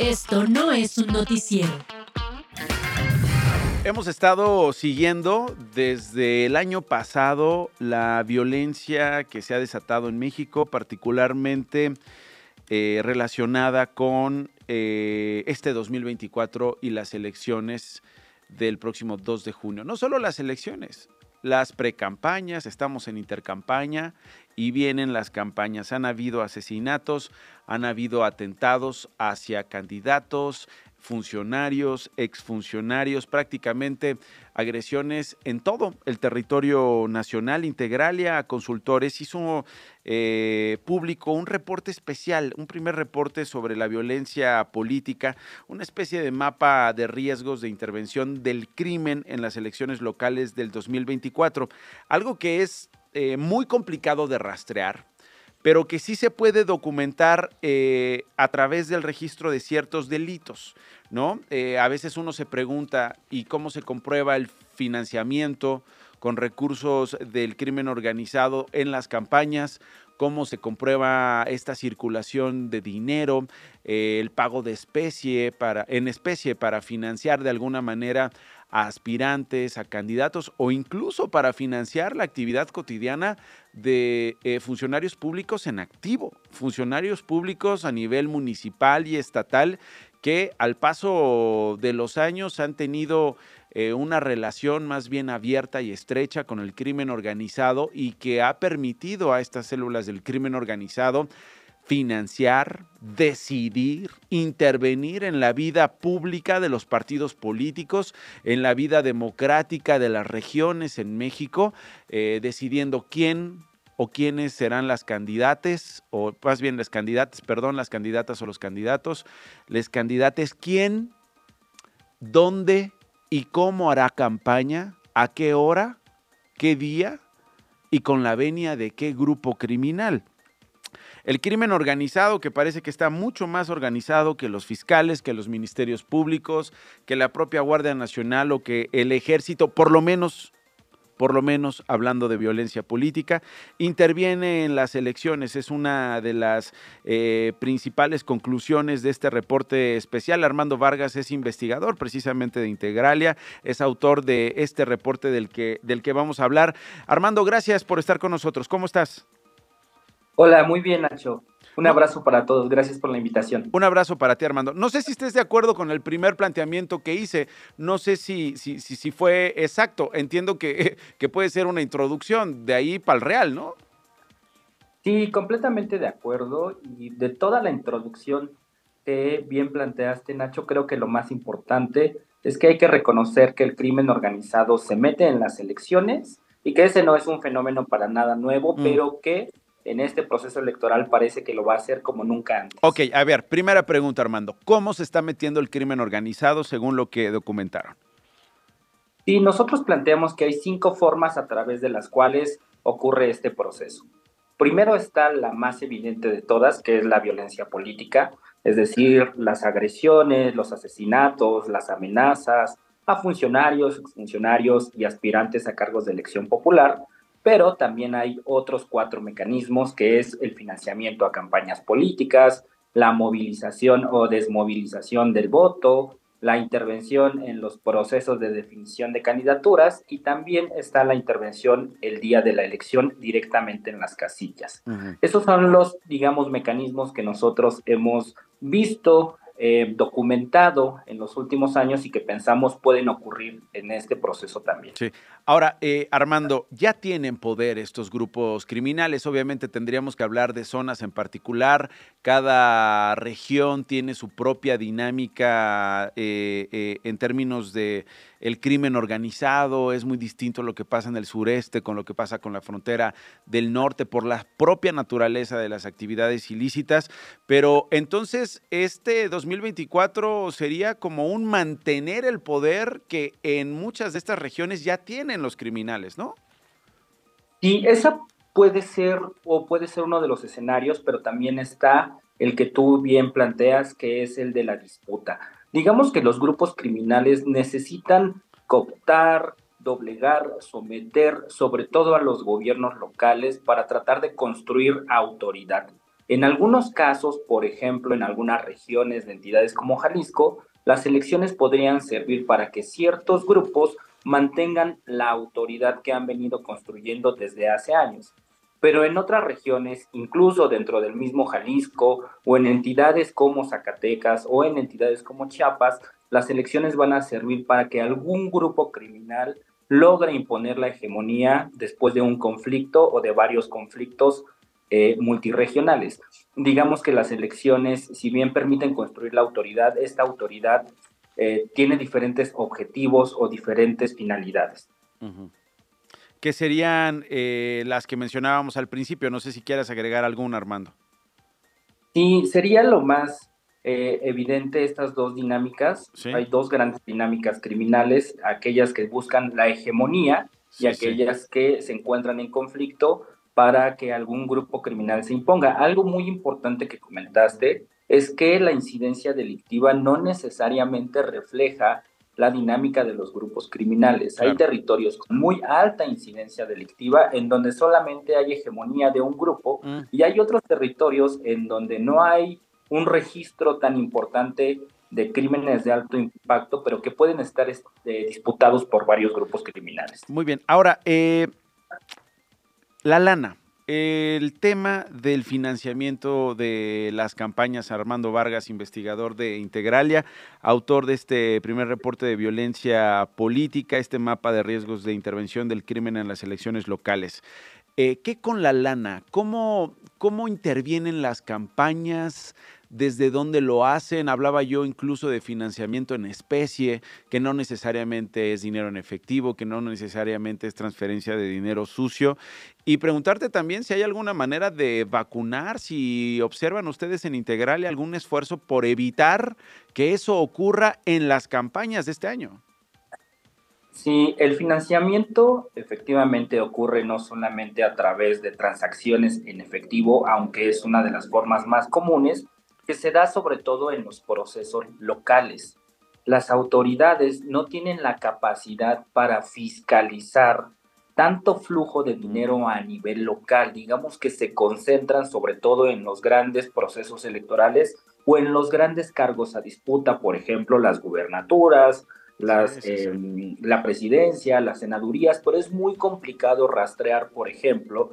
Esto no es un noticiero. Hemos estado siguiendo desde el año pasado la violencia que se ha desatado en México, particularmente eh, relacionada con eh, este 2024 y las elecciones del próximo 2 de junio. No solo las elecciones, las precampañas, estamos en intercampaña y vienen las campañas. Han habido asesinatos, han habido atentados hacia candidatos, funcionarios, exfuncionarios, prácticamente agresiones en todo el territorio nacional. Integralia Consultores hizo eh, público un reporte especial, un primer reporte sobre la violencia política, una especie de mapa de riesgos de intervención del crimen en las elecciones locales del 2024, algo que es eh, muy complicado de rastrear pero que sí se puede documentar eh, a través del registro de ciertos delitos, ¿no? Eh, a veces uno se pregunta, ¿y cómo se comprueba el financiamiento con recursos del crimen organizado en las campañas? ¿Cómo se comprueba esta circulación de dinero, eh, el pago de especie para, en especie para financiar de alguna manera a aspirantes, a candidatos o incluso para financiar la actividad cotidiana de eh, funcionarios públicos en activo, funcionarios públicos a nivel municipal y estatal que al paso de los años han tenido eh, una relación más bien abierta y estrecha con el crimen organizado y que ha permitido a estas células del crimen organizado financiar, decidir, intervenir en la vida pública de los partidos políticos, en la vida democrática de las regiones en México, eh, decidiendo quién o quiénes serán las candidatas, o más bien las candidatas, perdón, las candidatas o los candidatos, les candidates, quién, dónde y cómo hará campaña, a qué hora, qué día y con la venia de qué grupo criminal. El crimen organizado, que parece que está mucho más organizado que los fiscales, que los ministerios públicos, que la propia Guardia Nacional o que el ejército, por lo menos por lo menos hablando de violencia política, interviene en las elecciones. Es una de las eh, principales conclusiones de este reporte especial. Armando Vargas es investigador precisamente de Integralia, es autor de este reporte del que, del que vamos a hablar. Armando, gracias por estar con nosotros. ¿Cómo estás? Hola, muy bien, Nacho. Un abrazo para todos, gracias por la invitación. Un abrazo para ti, Armando. No sé si estés de acuerdo con el primer planteamiento que hice, no sé si, si, si, fue exacto, entiendo que, que puede ser una introducción, de ahí para el real, ¿no? Sí, completamente de acuerdo. Y de toda la introducción que bien planteaste, Nacho, creo que lo más importante es que hay que reconocer que el crimen organizado se mete en las elecciones y que ese no es un fenómeno para nada nuevo, mm. pero que en este proceso electoral parece que lo va a hacer como nunca antes. Ok, a ver, primera pregunta, Armando. ¿Cómo se está metiendo el crimen organizado según lo que documentaron? Sí, nosotros planteamos que hay cinco formas a través de las cuales ocurre este proceso. Primero está la más evidente de todas, que es la violencia política, es decir, las agresiones, los asesinatos, las amenazas a funcionarios, exfuncionarios y aspirantes a cargos de elección popular, pero también hay otros cuatro mecanismos, que es el financiamiento a campañas políticas, la movilización o desmovilización del voto, la intervención en los procesos de definición de candidaturas y también está la intervención el día de la elección directamente en las casillas. Esos son los, digamos, mecanismos que nosotros hemos visto eh, documentado en los últimos años y que pensamos pueden ocurrir en este proceso también. Sí. Ahora, eh, Armando, ya tienen poder estos grupos criminales. Obviamente tendríamos que hablar de zonas en particular. Cada región tiene su propia dinámica eh, en términos de el crimen organizado, es muy distinto lo que pasa en el sureste con lo que pasa con la frontera del norte por la propia naturaleza de las actividades ilícitas, pero entonces este 2024 sería como un mantener el poder que en muchas de estas regiones ya tienen los criminales, ¿no? Y esa puede ser o puede ser uno de los escenarios, pero también está el que tú bien planteas, que es el de la disputa. Digamos que los grupos criminales necesitan cooptar, doblegar, someter sobre todo a los gobiernos locales para tratar de construir autoridad. En algunos casos, por ejemplo, en algunas regiones de entidades como Jalisco, las elecciones podrían servir para que ciertos grupos mantengan la autoridad que han venido construyendo desde hace años. Pero en otras regiones, incluso dentro del mismo Jalisco o en entidades como Zacatecas o en entidades como Chiapas, las elecciones van a servir para que algún grupo criminal logre imponer la hegemonía después de un conflicto o de varios conflictos eh, multiregionales. Digamos que las elecciones, si bien permiten construir la autoridad, esta autoridad eh, tiene diferentes objetivos o diferentes finalidades. ¿Qué serían eh, las que mencionábamos al principio? No sé si quieras agregar alguna, Armando. Sí, sería lo más eh, evidente estas dos dinámicas. Hay dos grandes dinámicas criminales, aquellas que buscan la hegemonía y aquellas que se encuentran en conflicto para que algún grupo criminal se imponga. Algo muy importante que comentaste es que la incidencia delictiva no necesariamente refleja la dinámica de los grupos criminales. Hay territorios con muy alta incidencia delictiva en donde solamente hay hegemonía de un grupo mm. y hay otros territorios en donde no hay un registro tan importante de crímenes de alto impacto, pero que pueden estar este, disputados por varios grupos criminales. Muy bien. Ahora, eh, la lana. El tema del financiamiento de las campañas, Armando Vargas, investigador de Integralia, autor de este primer reporte de violencia política, este mapa de riesgos de intervención del crimen en las elecciones locales. Eh, ¿Qué con la lana? ¿Cómo, ¿Cómo intervienen las campañas? Desde dónde lo hacen. Hablaba yo incluso de financiamiento en especie, que no necesariamente es dinero en efectivo, que no necesariamente es transferencia de dinero sucio. Y preguntarte también si hay alguna manera de vacunar, si observan ustedes en Integral algún esfuerzo por evitar que eso ocurra en las campañas de este año. Sí, el financiamiento efectivamente ocurre no solamente a través de transacciones en efectivo, aunque es una de las formas más comunes, que se da sobre todo en los procesos locales. Las autoridades no tienen la capacidad para fiscalizar tanto flujo de dinero a nivel local, digamos que se concentran sobre todo en los grandes procesos electorales o en los grandes cargos a disputa, por ejemplo, las gubernaturas, las, em, la presidencia, las senadurías, pero es muy complicado rastrear, por ejemplo,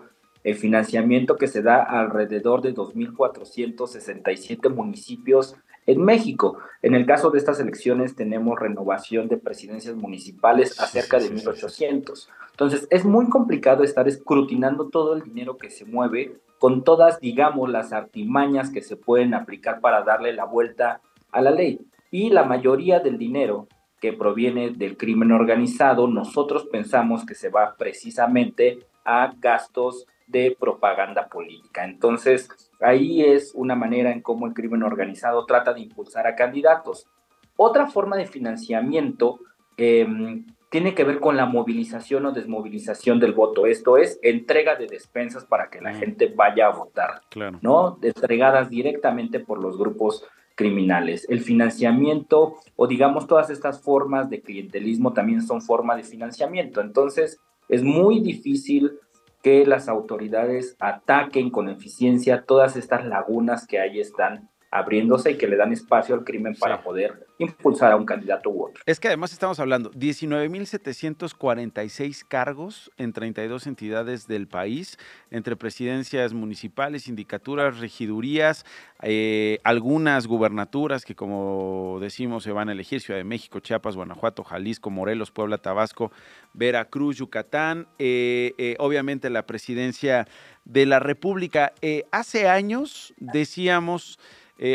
el financiamiento que se da alrededor de 2.467 municipios en México. En el caso de estas elecciones tenemos renovación de presidencias municipales a cerca de 1.800. Entonces es muy complicado estar escrutinando todo el dinero que se mueve con todas, digamos, las artimañas que se pueden aplicar para darle la vuelta a la ley. Y la mayoría del dinero que proviene del crimen organizado, nosotros pensamos que se va precisamente a gastos de propaganda política. Entonces, ahí es una manera en cómo el crimen organizado trata de impulsar a candidatos. Otra forma de financiamiento em, tiene que ver con la movilización o desmovilización del voto. Esto es entrega de despensas para que la mm. gente vaya a votar, claro. ¿no? Entregadas directamente por los grupos criminales. El financiamiento o digamos todas estas formas de clientelismo también son forma de financiamiento. Entonces, es muy difícil que las autoridades ataquen con eficiencia todas estas lagunas que ahí están abriéndose y que le dan espacio al crimen para poder impulsar a un candidato u otro. Es que además estamos hablando 19.746 cargos en 32 entidades del país, entre presidencias municipales, sindicaturas, regidurías, eh, algunas gubernaturas que como decimos se van a elegir, Ciudad de México, Chiapas, Guanajuato, Jalisco, Morelos, Puebla, Tabasco, Veracruz, Yucatán, eh, eh, obviamente la presidencia de la República. hace años decíamos...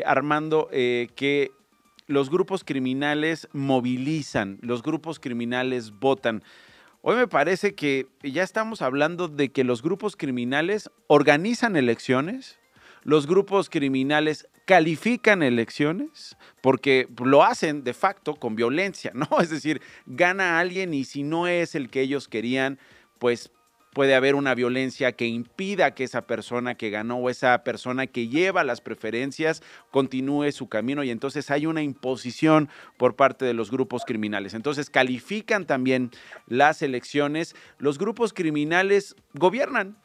Armando, que los grupos criminales movilizan, los grupos criminales votan. Hoy me parece que ya estamos hablando de que los grupos criminales organizan elecciones, los grupos criminales califican elecciones porque lo hacen de facto con violencia, ¿no? Es decir, gana alguien y si no es el que ellos querían, pues puede haber una violencia que impida que esa persona que ganó o esa persona que lleva las preferencias continúe su camino y entonces hay una imposición por parte de los grupos criminales. Entonces califican también las elecciones. Los grupos criminales gobiernan.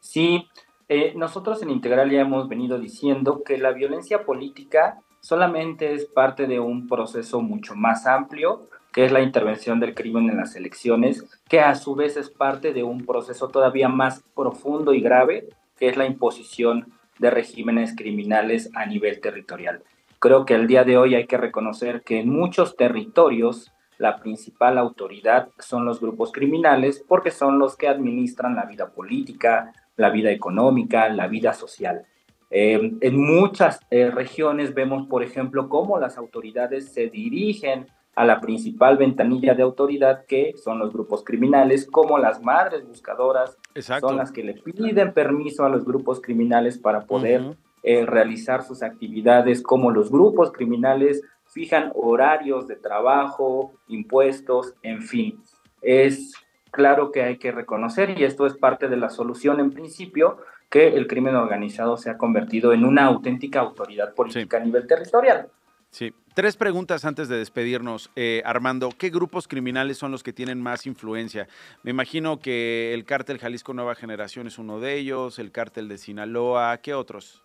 Sí, Eh, nosotros en Integral ya hemos venido diciendo que la violencia política solamente es parte de un proceso mucho más amplio, que es la intervención del crimen en las elecciones, que a su vez es parte de un proceso todavía más profundo y grave, que es la imposición de regímenes criminales a nivel territorial. Creo que el día de hoy hay que reconocer que en muchos territorios la principal autoridad son los grupos criminales porque son los que administran la vida política, la vida económica, la vida social. Eh, en muchas eh, regiones vemos, por ejemplo, cómo las autoridades se dirigen a la principal ventanilla de autoridad que son los grupos criminales, como las madres buscadoras son las que le piden permiso a los grupos criminales para poder eh, realizar sus actividades, como los grupos criminales fijan horarios de trabajo, impuestos, en fin. Es claro que hay que reconocer, y esto es parte de la solución en principio, que el crimen organizado se ha convertido en una auténtica autoridad política a nivel territorial. Sí. Tres preguntas antes de despedirnos. Eh, Armando, ¿qué grupos criminales son los que tienen más influencia? Me imagino que el cártel Jalisco Nueva Generación es uno de ellos, el cártel de Sinaloa, ¿qué otros?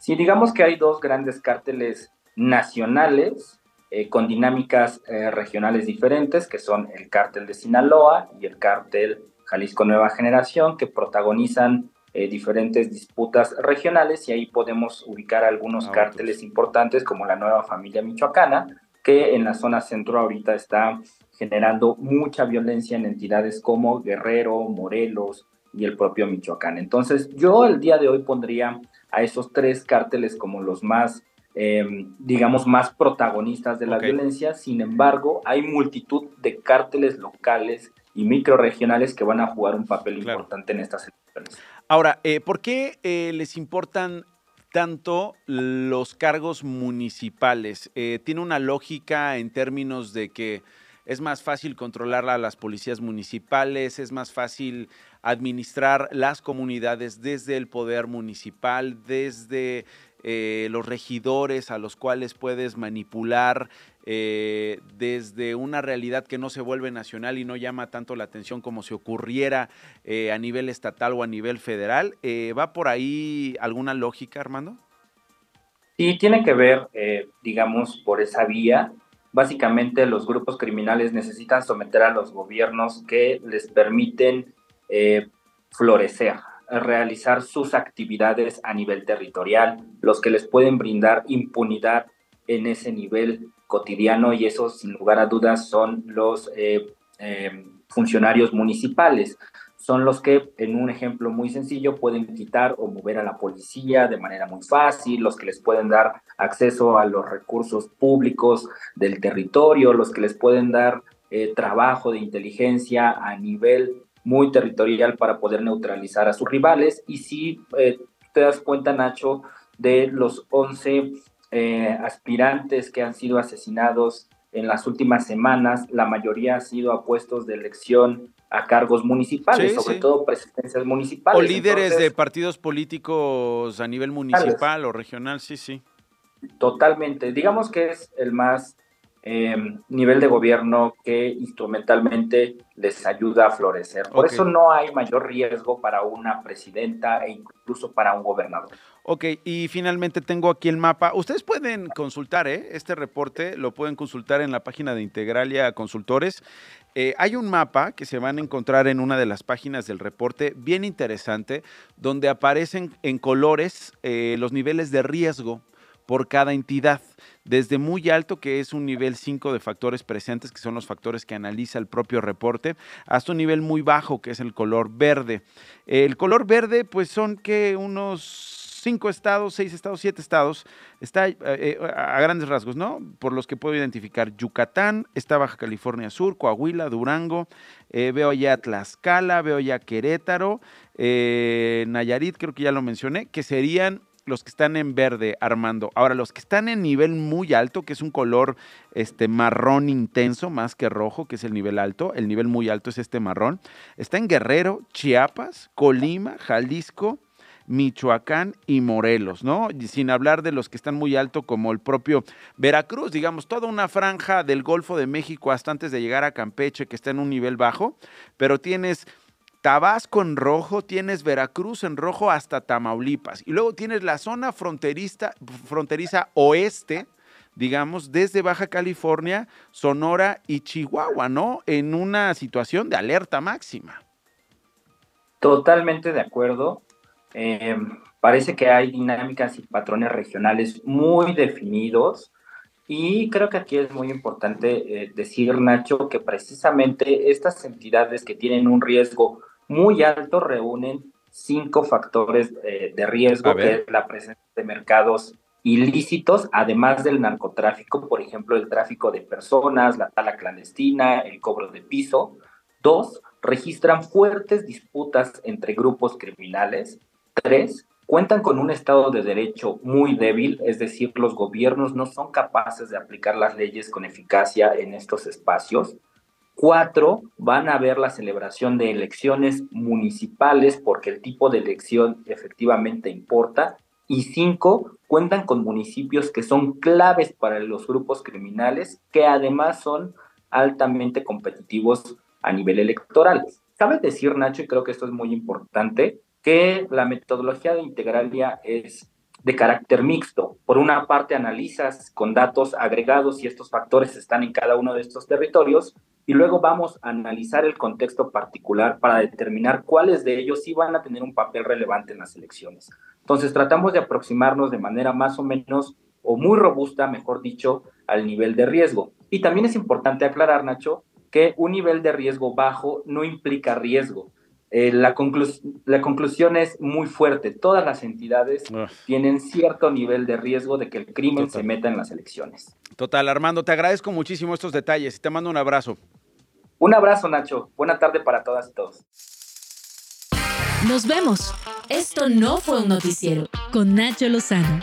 Sí, digamos que hay dos grandes cárteles nacionales eh, con dinámicas eh, regionales diferentes, que son el cártel de Sinaloa y el cártel Jalisco Nueva Generación, que protagonizan eh, diferentes disputas regionales y ahí podemos ubicar algunos ah, cárteles importantes como la nueva familia michoacana, que en la zona centro ahorita está generando mucha violencia en entidades como Guerrero, Morelos y el propio Michoacán. Entonces yo el día de hoy pondría a esos tres cárteles como los más, em, digamos, más protagonistas de la violencia. Sin embargo, hay multitud de cárteles locales y microregionales que van a jugar un papel importante en estas elecciones. Ahora, eh, ¿por qué eh, les importan tanto los cargos municipales? Eh, ¿Tiene una lógica en términos de que es más fácil controlar a las policías municipales, es más fácil administrar las comunidades desde el poder municipal, desde los regidores a los cuales puedes manipular eh, desde una realidad que no se vuelve nacional y no llama tanto la atención como si ocurriera eh, a nivel estatal o a nivel federal. Eh, ¿Va por ahí alguna lógica, Armando? Sí, tiene que ver, digamos, por esa vía. Básicamente los grupos criminales necesitan someter a los gobiernos que les permiten florecer, realizar sus actividades a nivel territorial, los que les pueden brindar impunidad en ese nivel cotidiano y eso sin lugar a dudas son los eh, eh, funcionarios municipales. Son los que, en un ejemplo muy sencillo, pueden quitar o mover a la policía de manera muy fácil, los que les pueden dar acceso a los recursos públicos del territorio, los que les pueden dar eh, trabajo de inteligencia a nivel muy territorial para poder neutralizar a sus rivales. Y si te das cuenta, Nacho, de los 11 eh, aspirantes que han sido asesinados en las últimas semanas, la mayoría ha sido a puestos de elección a cargos municipales, sobre todo presidencias municipales. O líderes de partidos políticos a nivel municipal o regional, sí, sí. Totalmente. Digamos que es el más Em, nivel de gobierno que instrumentalmente les ayuda a florecer. Por eso no hay mayor riesgo para una presidenta e incluso para un gobernador. Ok, y finalmente tengo aquí el mapa. Ustedes pueden consultar ¿eh? este reporte, lo pueden consultar en la página de Integralia Consultores. Eh, hay un mapa que se van a encontrar en una de las páginas del reporte, bien interesante, donde aparecen en colores eh, los niveles de riesgo por cada entidad, desde muy alto, que es un nivel 5 de factores presentes, que son los factores que analiza el propio reporte, hasta un nivel muy bajo, que es el color verde. El color verde, pues son que unos 5 estados, 6 estados, 7 estados, está eh, eh, a grandes rasgos, ¿no? Por los que puedo identificar Yucatán, está Baja California Sur, Coahuila, Durango, eh, veo ya Tlaxcala, veo ya Querétaro, Nayarit, creo que ya lo mencioné, que serían los que están en verde, Armando. Ahora, los que están en nivel muy alto, que es un color este, marrón intenso, más que rojo, que es el nivel alto, el nivel muy alto es este marrón, está en Guerrero, Chiapas, Colima, Jalisco, Michoacán y Morelos, ¿no? sin hablar de los que están muy alto como el propio Veracruz, digamos, toda una franja del Golfo de México hasta antes de llegar a Campeche que está en un nivel bajo, pero tienes Tabasco en rojo, tienes Veracruz en rojo hasta Tamaulipas. Y luego tienes la zona fronteriza, fronteriza oeste, digamos, desde Baja California, Sonora y Chihuahua, ¿no? En una situación de alerta máxima. Totalmente de acuerdo. Eh, parece que hay dinámicas y patrones regionales muy definidos. Y creo que aquí es muy importante eh, decir, Nacho, que precisamente estas entidades que tienen un riesgo muy alto reúnen cinco factores eh, de riesgo, que es la presencia de mercados ilícitos, además del narcotráfico, por ejemplo, el tráfico de personas, la tala clandestina, el cobro de piso. Dos, registran fuertes disputas entre grupos criminales. Tres, cuentan con un Estado de Derecho muy débil, es decir, los gobiernos no son capaces de aplicar las leyes con eficacia en estos espacios. Cuatro, van a haber la celebración de elecciones municipales porque el tipo de elección efectivamente importa. Y cinco, cuentan con municipios que son claves para los grupos criminales, que además son altamente competitivos a nivel electoral. Cabe decir, Nacho, y creo que esto es muy importante, que la metodología de Integralia es de carácter mixto. Por una parte, analizas con datos agregados si estos factores están en cada uno de estos territorios y luego vamos a analizar el contexto particular para determinar cuáles de ellos sí van a tener un papel relevante en las elecciones. Entonces, tratamos de aproximarnos de manera más o menos o muy robusta, mejor dicho, al nivel de riesgo. Y también es importante aclarar, Nacho, que un nivel de riesgo bajo no implica riesgo. Eh, la, la, conclusión es muy fuerte. Todas las entidades tienen cierto nivel de riesgo de que el crimen se meta en las elecciones. Total, Armando, te agradezco muchísimo estos detalles y te mando un abrazo. Un abrazo, Nacho. Buena tarde para todas y todos. Nos vemos. Esto no fue un noticiero con Nacho Lozano.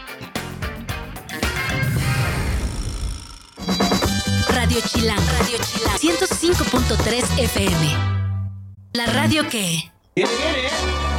Radio Chilán, Radio Chilán, 105.3 FM. La radio que... ¡Viene, viene!